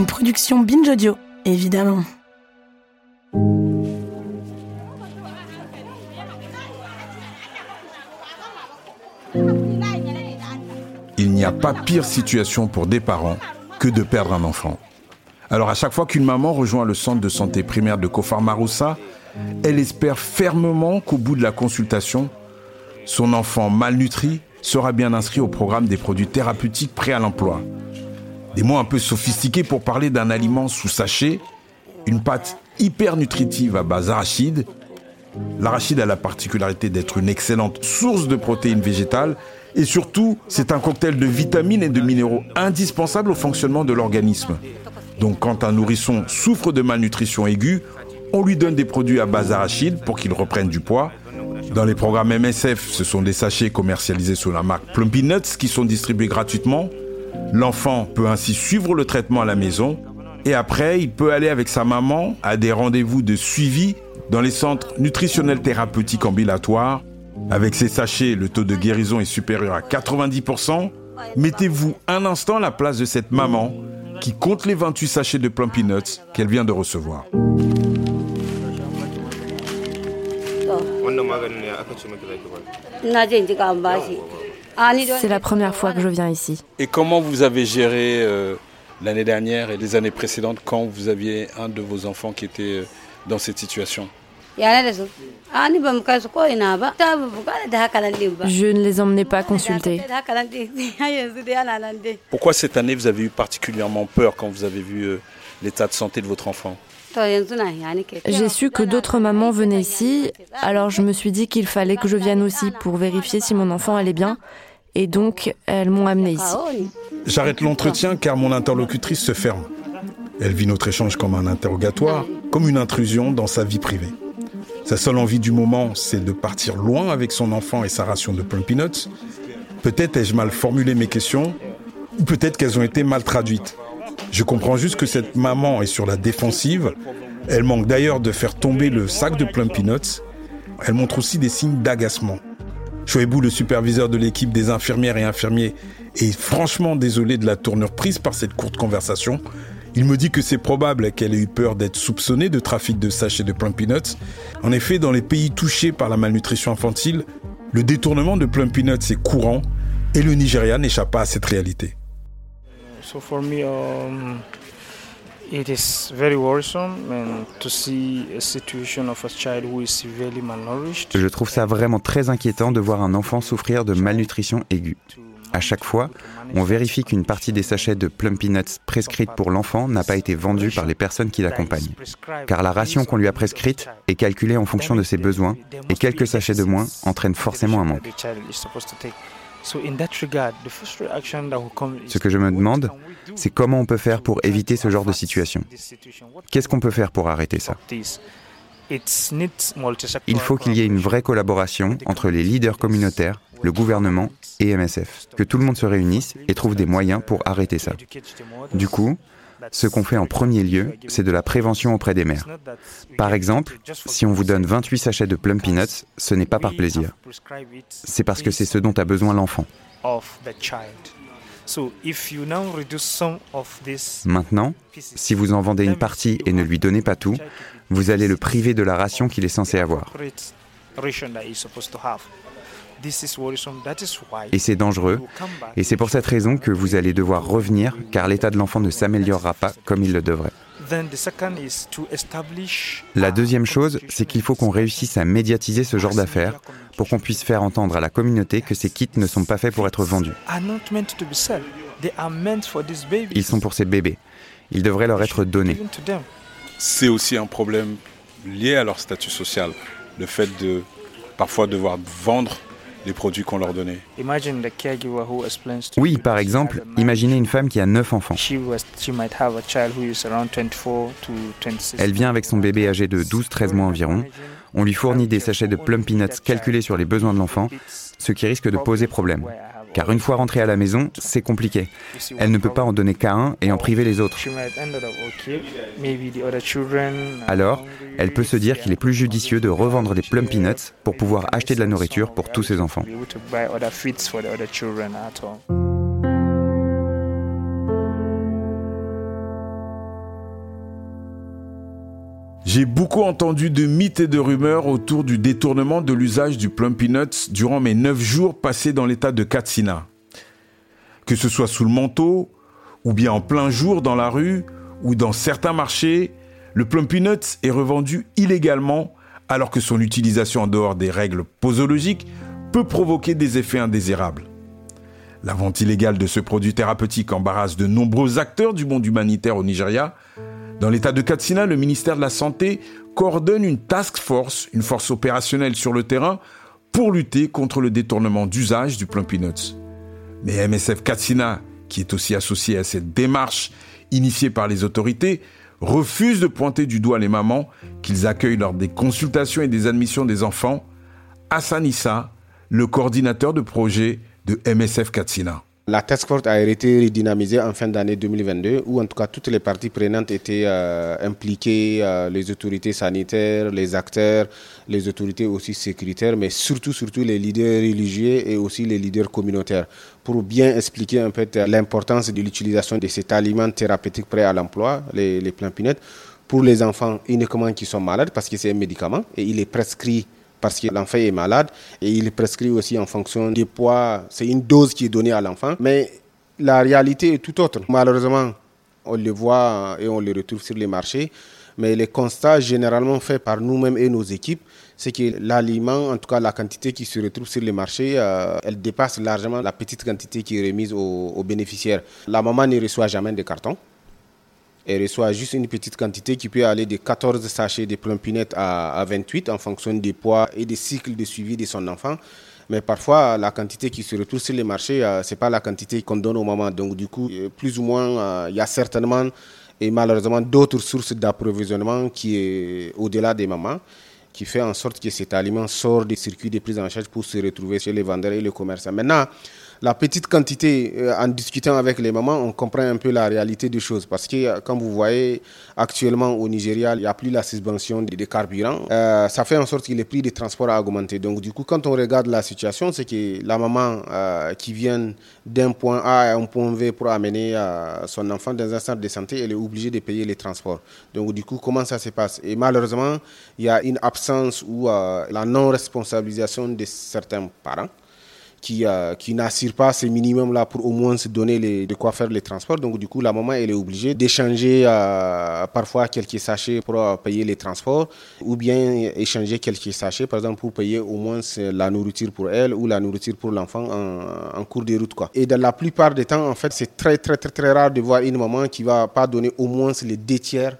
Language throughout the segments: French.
Une production Binge Audio, évidemment. Il n'y a pas pire situation pour des parents que de perdre un enfant. Alors à chaque fois qu'une maman rejoint le centre de santé primaire de Kofar Maroussa, elle espère fermement qu'au bout de la consultation, son enfant malnutri sera bien inscrit au programme des produits thérapeutiques prêts à l'emploi. Des mots un peu sophistiqués pour parler d'un aliment sous sachet, une pâte hyper nutritive à base d'arachide. L'arachide a la particularité d'être une excellente source de protéines végétales et surtout, c'est un cocktail de vitamines et de minéraux indispensables au fonctionnement de l'organisme. Donc quand un nourrisson souffre de malnutrition aiguë, on lui donne des produits à base d'arachide pour qu'il reprenne du poids. Dans les programmes MSF, ce sont des sachets commercialisés sous la marque Plumpy Nuts qui sont distribués gratuitement. L'enfant peut ainsi suivre le traitement à la maison et après, il peut aller avec sa maman à des rendez-vous de suivi dans les centres nutritionnels thérapeutiques ambulatoires avec ces sachets, le taux de guérison est supérieur à 90%. Mettez-vous un instant à la place de cette maman qui compte les 28 sachets de Plum Peanuts qu'elle vient de recevoir. C'est la première fois que je viens ici. Et comment vous avez géré euh, l'année dernière et les années précédentes quand vous aviez un de vos enfants qui était euh, dans cette situation? Je ne les emmenais pas consulter. Pourquoi cette année vous avez eu particulièrement peur quand vous avez vu euh, l'état de santé de votre enfant? J'ai su que d'autres mamans venaient ici, alors je me suis dit qu'il fallait que je vienne aussi pour vérifier si mon enfant allait bien, et donc elles m'ont amené ici. J'arrête l'entretien car mon interlocutrice se ferme. Elle vit notre échange comme un interrogatoire, comme une intrusion dans sa vie privée. Sa seule envie du moment, c'est de partir loin avec son enfant et sa ration de plum peanuts. Peut-être ai-je mal formulé mes questions, ou peut-être qu'elles ont été mal traduites. Je comprends juste que cette maman est sur la défensive. Elle manque d'ailleurs de faire tomber le sac de plum peanuts. Elle montre aussi des signes d'agacement. Chouebou, le superviseur de l'équipe des infirmières et infirmiers, est franchement désolé de la tournure prise par cette courte conversation. Il me dit que c'est probable qu'elle ait eu peur d'être soupçonnée de trafic de sachets de plum peanuts. En effet, dans les pays touchés par la malnutrition infantile, le détournement de plum peanuts est courant et le Nigeria n'échappe pas à cette réalité. Je trouve ça vraiment très inquiétant de voir un enfant souffrir de malnutrition aiguë. À chaque fois, on vérifie qu'une partie des sachets de Plum Peanuts prescrites pour l'enfant n'a pas été vendue par les personnes qui l'accompagnent. Car la ration qu'on lui a prescrite est calculée en fonction de ses besoins et quelques sachets de moins entraînent forcément un manque. Ce que je me demande, c'est comment on peut faire pour éviter ce genre de situation. Qu'est-ce qu'on peut faire pour arrêter ça? Il faut qu'il y ait une vraie collaboration entre les leaders communautaires, le gouvernement et MSF. Que tout le monde se réunisse et trouve des moyens pour arrêter ça. Du coup, ce qu'on fait en premier lieu, c'est de la prévention auprès des mères. Par exemple, si on vous donne 28 sachets de plum peanuts, ce n'est pas par plaisir. C'est parce que c'est ce dont a besoin l'enfant. Maintenant, si vous en vendez une partie et ne lui donnez pas tout, vous allez le priver de la ration qu'il est censé avoir. Et c'est dangereux. Et c'est pour cette raison que vous allez devoir revenir, car l'état de l'enfant ne s'améliorera pas comme il le devrait. La deuxième chose, c'est qu'il faut qu'on réussisse à médiatiser ce genre d'affaires pour qu'on puisse faire entendre à la communauté que ces kits ne sont pas faits pour être vendus. Ils sont pour ces bébés. Ils devraient leur être donnés. C'est aussi un problème lié à leur statut social, le fait de parfois devoir vendre les produits qu'on leur donnait. Oui, par exemple, imaginez une femme qui a 9 enfants. Elle vient avec son bébé âgé de 12-13 mois environ. On lui fournit des sachets de plum peanuts calculés sur les besoins de l'enfant, ce qui risque de poser problème. Car une fois rentrée à la maison, c'est compliqué. Elle ne peut pas en donner qu'à un et en priver les autres. Alors, elle peut se dire qu'il est plus judicieux de revendre des plum peanuts pour pouvoir acheter de la nourriture pour tous ses enfants. J'ai beaucoup entendu de mythes et de rumeurs autour du détournement de l'usage du plum peanuts durant mes neuf jours passés dans l'état de Katsina. Que ce soit sous le manteau, ou bien en plein jour dans la rue, ou dans certains marchés, le plum peanuts est revendu illégalement alors que son utilisation en dehors des règles posologiques peut provoquer des effets indésirables. La vente illégale de ce produit thérapeutique embarrasse de nombreux acteurs du monde humanitaire au Nigeria, dans l'état de Katsina, le ministère de la Santé coordonne une task force, une force opérationnelle sur le terrain, pour lutter contre le détournement d'usage du plum peanuts. Mais MSF Katsina, qui est aussi associé à cette démarche initiée par les autorités, refuse de pointer du doigt les mamans qu'ils accueillent lors des consultations et des admissions des enfants. Hassanissa, le coordinateur de projet de MSF Katsina. La task force a été redynamisée en fin d'année 2022, où en tout cas toutes les parties prenantes étaient euh, impliquées, euh, les autorités sanitaires, les acteurs, les autorités aussi sécuritaires, mais surtout, surtout les leaders religieux et aussi les leaders communautaires, pour bien expliquer un peu l'importance de l'utilisation de cet aliment thérapeutique prêt à l'emploi, les, les pinettes, pour les enfants uniquement qui sont malades, parce que c'est un médicament et il est prescrit parce que l'enfant est malade et il prescrit aussi en fonction du poids. C'est une dose qui est donnée à l'enfant, mais la réalité est tout autre. Malheureusement, on le voit et on le retrouve sur les marchés, mais les constats généralement faits par nous-mêmes et nos équipes, c'est que l'aliment, en tout cas la quantité qui se retrouve sur les marchés, euh, elle dépasse largement la petite quantité qui est remise aux, aux bénéficiaires. La maman ne reçoit jamais de carton elle reçoit juste une petite quantité qui peut aller de 14 sachets de plompinettes à, à 28 en fonction des poids et des cycles de suivi de son enfant. Mais parfois, la quantité qui se retrouve sur les marchés, euh, ce n'est pas la quantité qu'on donne au moment. Donc, du coup, euh, plus ou moins, euh, il y a certainement et malheureusement d'autres sources d'approvisionnement qui est au-delà des mamans qui fait en sorte que cet aliment sort des circuits de prise en charge pour se retrouver chez les vendeurs et les commerçants. Maintenant, la petite quantité, euh, en discutant avec les mamans, on comprend un peu la réalité des choses. Parce que, euh, comme vous voyez, actuellement au Nigeria, il n'y a plus la suspension des, carburants. Euh, ça fait en sorte que les prix des transports a augmenté. Donc, du coup, quand on regarde la situation, c'est que la maman qui vient d'un point A à un point B pour amener son enfant dans un centre de santé, elle est obligée de payer les transports. Donc, du coup, comment ça se passe? Et malheureusement, il y a une absence ou la non-responsabilisation de certains parents qui, euh, n'assure pas ces minimums-là pour au moins se donner de quoi faire les transports. Donc, du coup, la maman, elle est obligée d'échanger euh, parfois quelques sachets pour euh, payer les transports ou bien échanger quelques sachets, par exemple, pour payer au moins la nourriture pour elle ou la nourriture pour l'enfant en, cours de route. Quoi. Et dans la plupart des temps, en fait, c'est très, très, très, très rare de voir une maman qui va pas donner au moins les deux tiers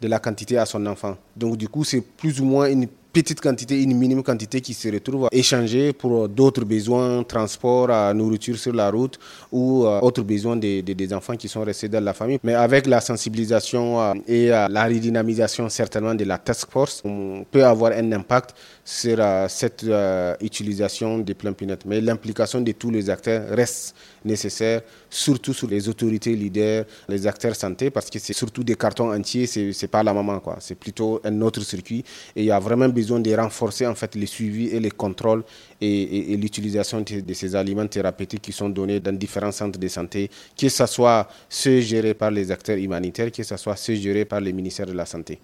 de la quantité à son enfant. Donc, du coup, c'est plus ou moins une petite quantité, une minime quantité qui se retrouve échangée pour d'autres besoins, transport, nourriture sur la route ou euh, autres besoins des, des, enfants qui sont restés dans la famille. Mais avec la sensibilisation euh, et euh, la redynamisation certainement de la task force, on peut avoir un impact sur cette utilisation des plans pinettes. Mais l'implication de tous les acteurs reste nécessaire, surtout sur les autorités leaders, les acteurs santé, parce que c'est surtout des cartons entiers, c'est pas la maman, quoi. C'est plutôt un autre circuit. Et il y a vraiment besoin de renforcer en fait et les contrôles et, l'utilisation de, ces aliments thérapeutiques qui sont donnés dans différents centres de santé, que ce soit ceux gérés par les acteurs humanitaires, que ce soit ceux gérés par les ministères de la Santé.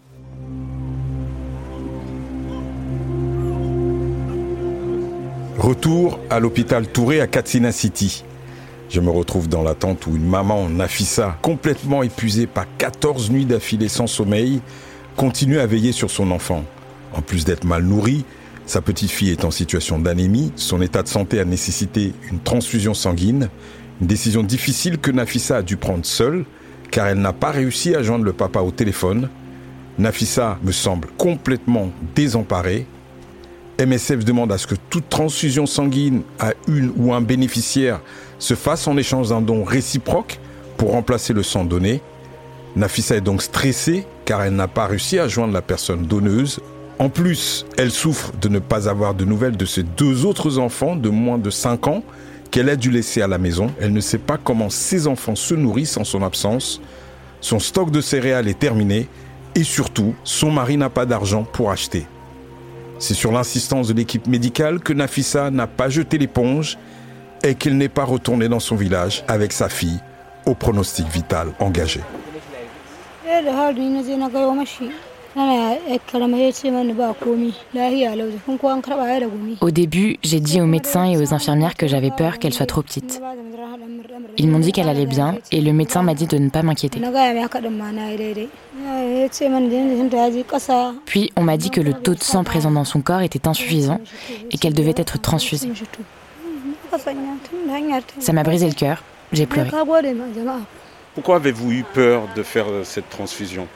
Retour à l'hôpital Touré à Katsina City. Je me retrouve dans la tente où une maman, Nafissa, complètement épuisée par 14 nuits d'affilée sans sommeil, continue à veiller sur son enfant. En plus d'être mal nourrie, sa petite fille est en situation d'anémie, son état de santé a nécessité une transfusion sanguine, une décision difficile que Nafissa a dû prendre seule, car elle n'a pas réussi à joindre le papa au téléphone. Nafissa me semble complètement désemparée. MSF demande à ce que toute transfusion sanguine à une ou un bénéficiaire se fasse en échange d'un don réciproque pour remplacer le sang donné. Nafissa est donc stressée car elle n'a pas réussi à joindre la personne donneuse. En plus, elle souffre de ne pas avoir de nouvelles de ses deux autres enfants de moins de 5 ans qu'elle a dû laisser à la maison. Elle ne sait pas comment ses enfants se nourrissent en son absence. Son stock de céréales est terminé et surtout, son mari n'a pas d'argent pour acheter. C'est sur l'insistance de l'équipe médicale que Nafissa n'a pas jeté l'éponge et qu'il n'est pas retourné dans son village avec sa fille au pronostic vital engagé. Au début, j'ai dit aux médecins et aux infirmières que j'avais peur qu'elle soit trop petite. Ils m'ont dit qu'elle allait bien et le médecin m'a dit de ne pas m'inquiéter. Puis on m'a dit que le taux de sang présent dans son corps était insuffisant et qu'elle devait être transfusée. Ça m'a brisé le cœur, j'ai pleuré. Pourquoi avez-vous eu peur de faire cette transfusion?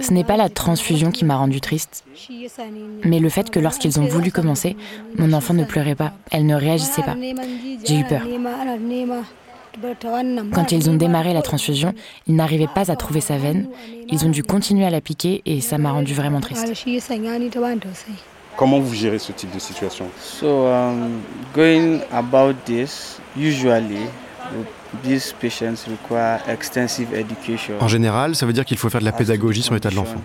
Ce n'est pas la transfusion qui m'a rendue triste, mais le fait que lorsqu'ils ont voulu commencer, mon enfant ne pleurait pas, elle ne réagissait pas. J'ai eu peur. Quand ils ont démarré la transfusion, ils n'arrivaient pas à trouver sa veine. Ils ont dû continuer à la piquer et ça m'a rendu vraiment triste. Comment vous gérez ce type de situation? So, um, going about this, usually en général, ça veut dire qu'il faut faire de la pédagogie sur l'état de l'enfant.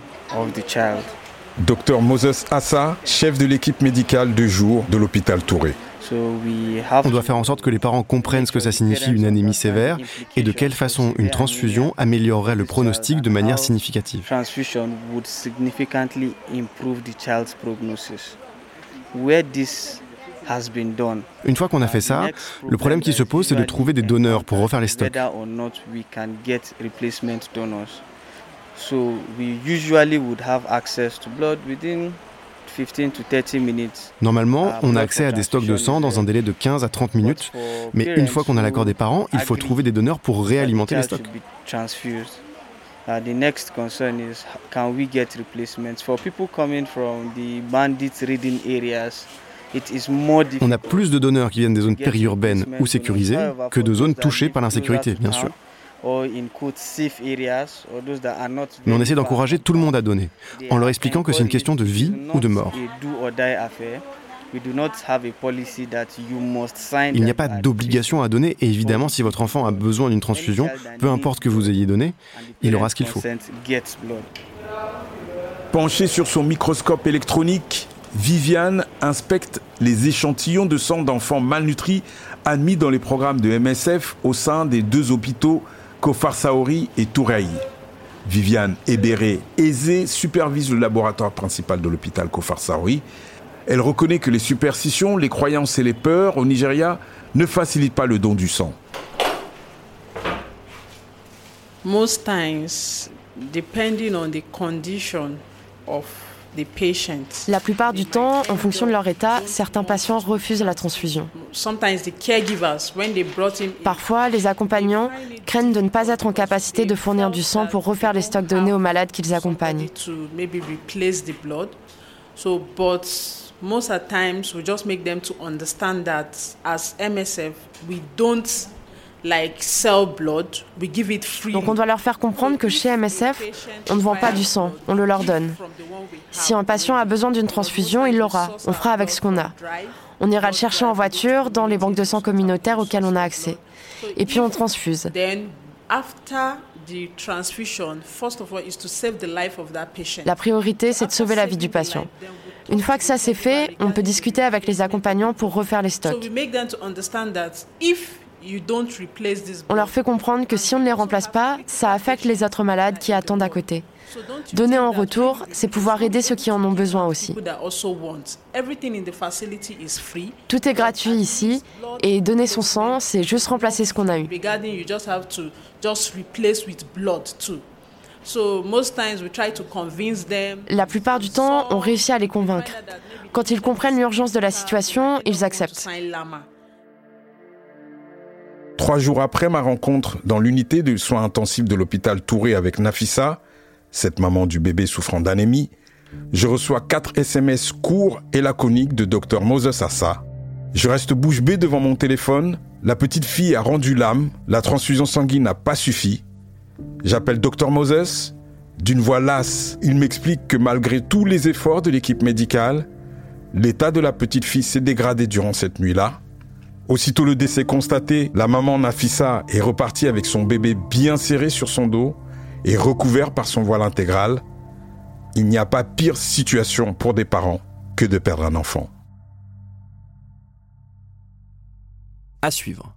Docteur Moses Assa, chef de l'équipe médicale de jour de l'hôpital Touré. On doit faire en sorte que les parents comprennent ce que ça signifie une anémie sévère et de quelle façon une transfusion améliorerait le pronostic de manière significative. Une fois qu'on a fait ça, le problème qui se pose, c'est de trouver des donneurs pour refaire les stocks. Normalement, on a accès à des stocks de sang dans un délai de 15 à 30 minutes, mais une fois qu'on a l'accord des parents, il faut trouver des donneurs pour réalimenter les stocks. Uh, the next concern is can we get replacements for people coming from the bandits reading areas? On a plus de donneurs qui viennent des zones périurbaines ou sécurisées que de zones touchées par l'insécurité, bien sûr. Mais on essaie d'encourager tout le monde à donner, en leur expliquant que c'est une question de vie ou de mort. Il n'y a pas d'obligation à donner et évidemment si votre enfant a besoin d'une transfusion, peu importe que vous ayez donné, il aura ce qu'il faut. Penché sur son microscope électronique, Viviane inspecte les échantillons de sang d'enfants malnutris admis dans les programmes de MSF au sein des deux hôpitaux Kofar Saori et Touraï. Viviane Ebéré aisée supervise le laboratoire principal de l'hôpital Kofar Saori. Elle reconnaît que les superstitions, les croyances et les peurs au Nigeria ne facilitent pas le don du sang. Most times, depending on the condition of la plupart du temps, en fonction de leur état, certains patients refusent la transfusion. Parfois, les accompagnants craignent de ne pas être en capacité de fournir du sang pour refaire les stocks donnés aux malades qu'ils accompagnent. most the times we just make them to understand that as MSF we don't donc on doit leur faire comprendre que chez MSF, on ne vend pas du sang, on le leur donne. Si un patient a besoin d'une transfusion, il l'aura. On fera avec ce qu'on a. On ira le chercher en voiture dans les banques de sang communautaires auxquelles on a accès. Et puis on transfuse. La priorité, c'est de sauver la vie du patient. Une fois que ça c'est fait, on peut discuter avec les accompagnants pour refaire les stocks. On leur fait comprendre que si on ne les remplace pas, ça affecte les autres malades qui attendent à côté. Donner en retour, c'est pouvoir aider ceux qui en ont besoin aussi. Tout est gratuit ici et donner son sang, c'est juste remplacer ce qu'on a eu. La plupart du temps, on réussit à les convaincre. Quand ils comprennent l'urgence de la situation, ils acceptent. Trois jours après ma rencontre dans l'unité de soins intensifs de l'hôpital Touré avec Nafissa, cette maman du bébé souffrant d'anémie, je reçois quatre SMS courts et laconiques de Dr Moses Assa. Je reste bouche bée devant mon téléphone. La petite fille a rendu l'âme. La transfusion sanguine n'a pas suffi. J'appelle Dr Moses. D'une voix lasse, il m'explique que malgré tous les efforts de l'équipe médicale, l'état de la petite fille s'est dégradé durant cette nuit-là. Aussitôt le décès constaté, la maman Nafissa est repartie avec son bébé bien serré sur son dos et recouvert par son voile intégral. Il n'y a pas pire situation pour des parents que de perdre un enfant. À suivre.